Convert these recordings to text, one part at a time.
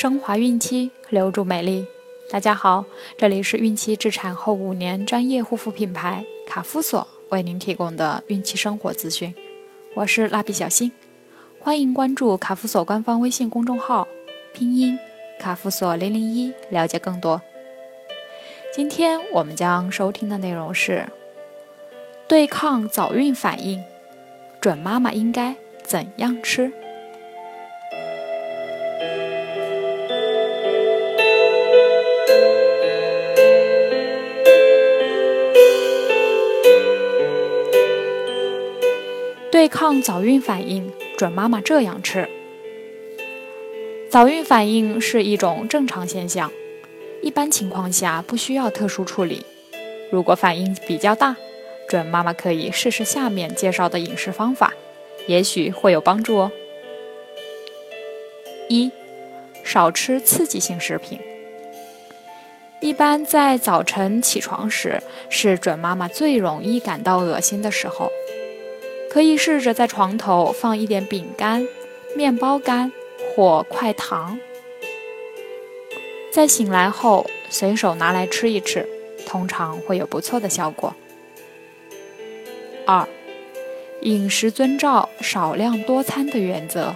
升华孕期，留住美丽。大家好，这里是孕期至产后五年专业护肤品牌卡夫索为您提供的孕期生活资讯。我是蜡笔小新，欢迎关注卡夫索官方微信公众号，拼音卡夫索零零一，了解更多。今天我们将收听的内容是对抗早孕反应，准妈妈应该怎样吃？对抗早孕反应，准妈妈这样吃。早孕反应是一种正常现象，一般情况下不需要特殊处理。如果反应比较大，准妈妈可以试试下面介绍的饮食方法，也许会有帮助哦。一，少吃刺激性食品。一般在早晨起床时，是准妈妈最容易感到恶心的时候。可以试着在床头放一点饼干、面包干或块糖，在醒来后随手拿来吃一吃，通常会有不错的效果。二、饮食遵照少量多餐的原则，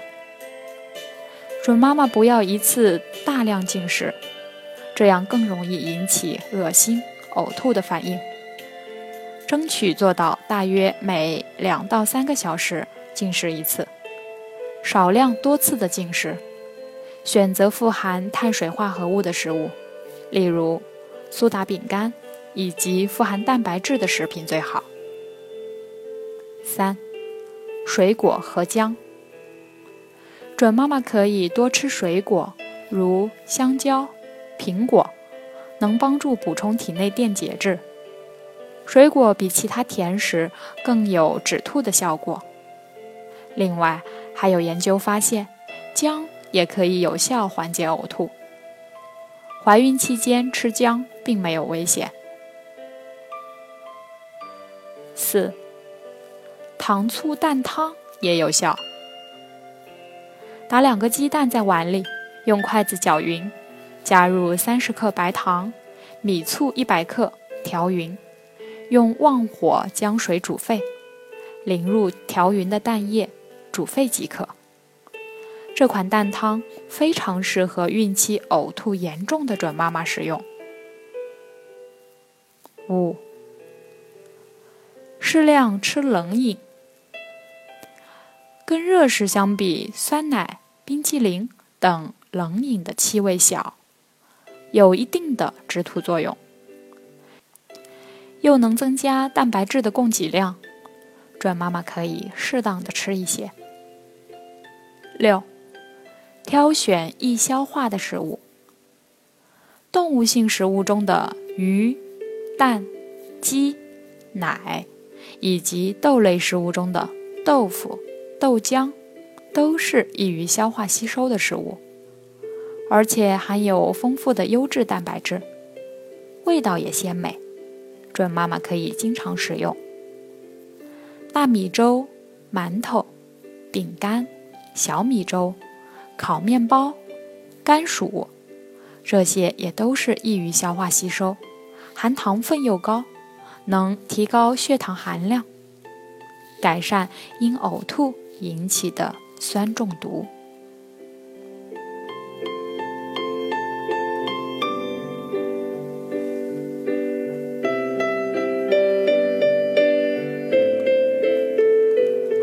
准妈妈不要一次大量进食，这样更容易引起恶心、呕吐的反应。争取做到大约每两到三个小时进食一次，少量多次的进食，选择富含碳水化合物的食物，例如苏打饼干以及富含蛋白质的食品最好。三、水果和姜，准妈妈可以多吃水果，如香蕉、苹果，能帮助补充体内电解质。水果比其他甜食更有止吐的效果。另外，还有研究发现，姜也可以有效缓解呕吐。怀孕期间吃姜并没有危险。四，糖醋蛋汤也有效。打两个鸡蛋在碗里，用筷子搅匀，加入三十克白糖、米醋一百克，调匀。用旺火将水煮沸，淋入调匀的蛋液，煮沸即可。这款蛋汤非常适合孕期呕吐严重的准妈妈食用。五、适量吃冷饮。跟热食相比，酸奶、冰淇淋等冷饮的气味小，有一定的止吐作用。又能增加蛋白质的供给量，准妈妈可以适当的吃一些。六，挑选易消化的食物。动物性食物中的鱼、蛋、鸡、奶，以及豆类食物中的豆腐、豆浆，都是易于消化吸收的食物，而且含有丰富的优质蛋白质，味道也鲜美。准妈妈可以经常食用大米粥、馒头、饼干、小米粥、烤面包、甘薯，这些也都是易于消化吸收，含糖分又高，能提高血糖含量，改善因呕吐引起的酸中毒。